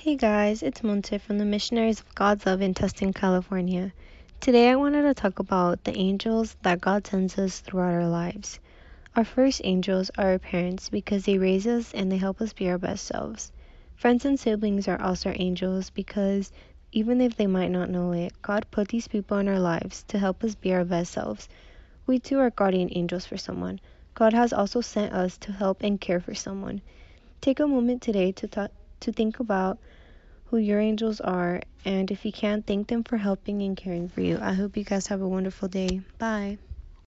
Hey guys, it's Monte from the Missionaries of God's Love in Tustin, California. Today I wanted to talk about the angels that God sends us throughout our lives. Our first angels are our parents because they raise us and they help us be our best selves. Friends and siblings are also angels because even if they might not know it, God put these people in our lives to help us be our best selves. We too are guardian angels for someone. God has also sent us to help and care for someone. Take a moment today to th- to think about who your angels are, and if you can't, thank them for helping and caring for you. I hope you guys have a wonderful day. Bye.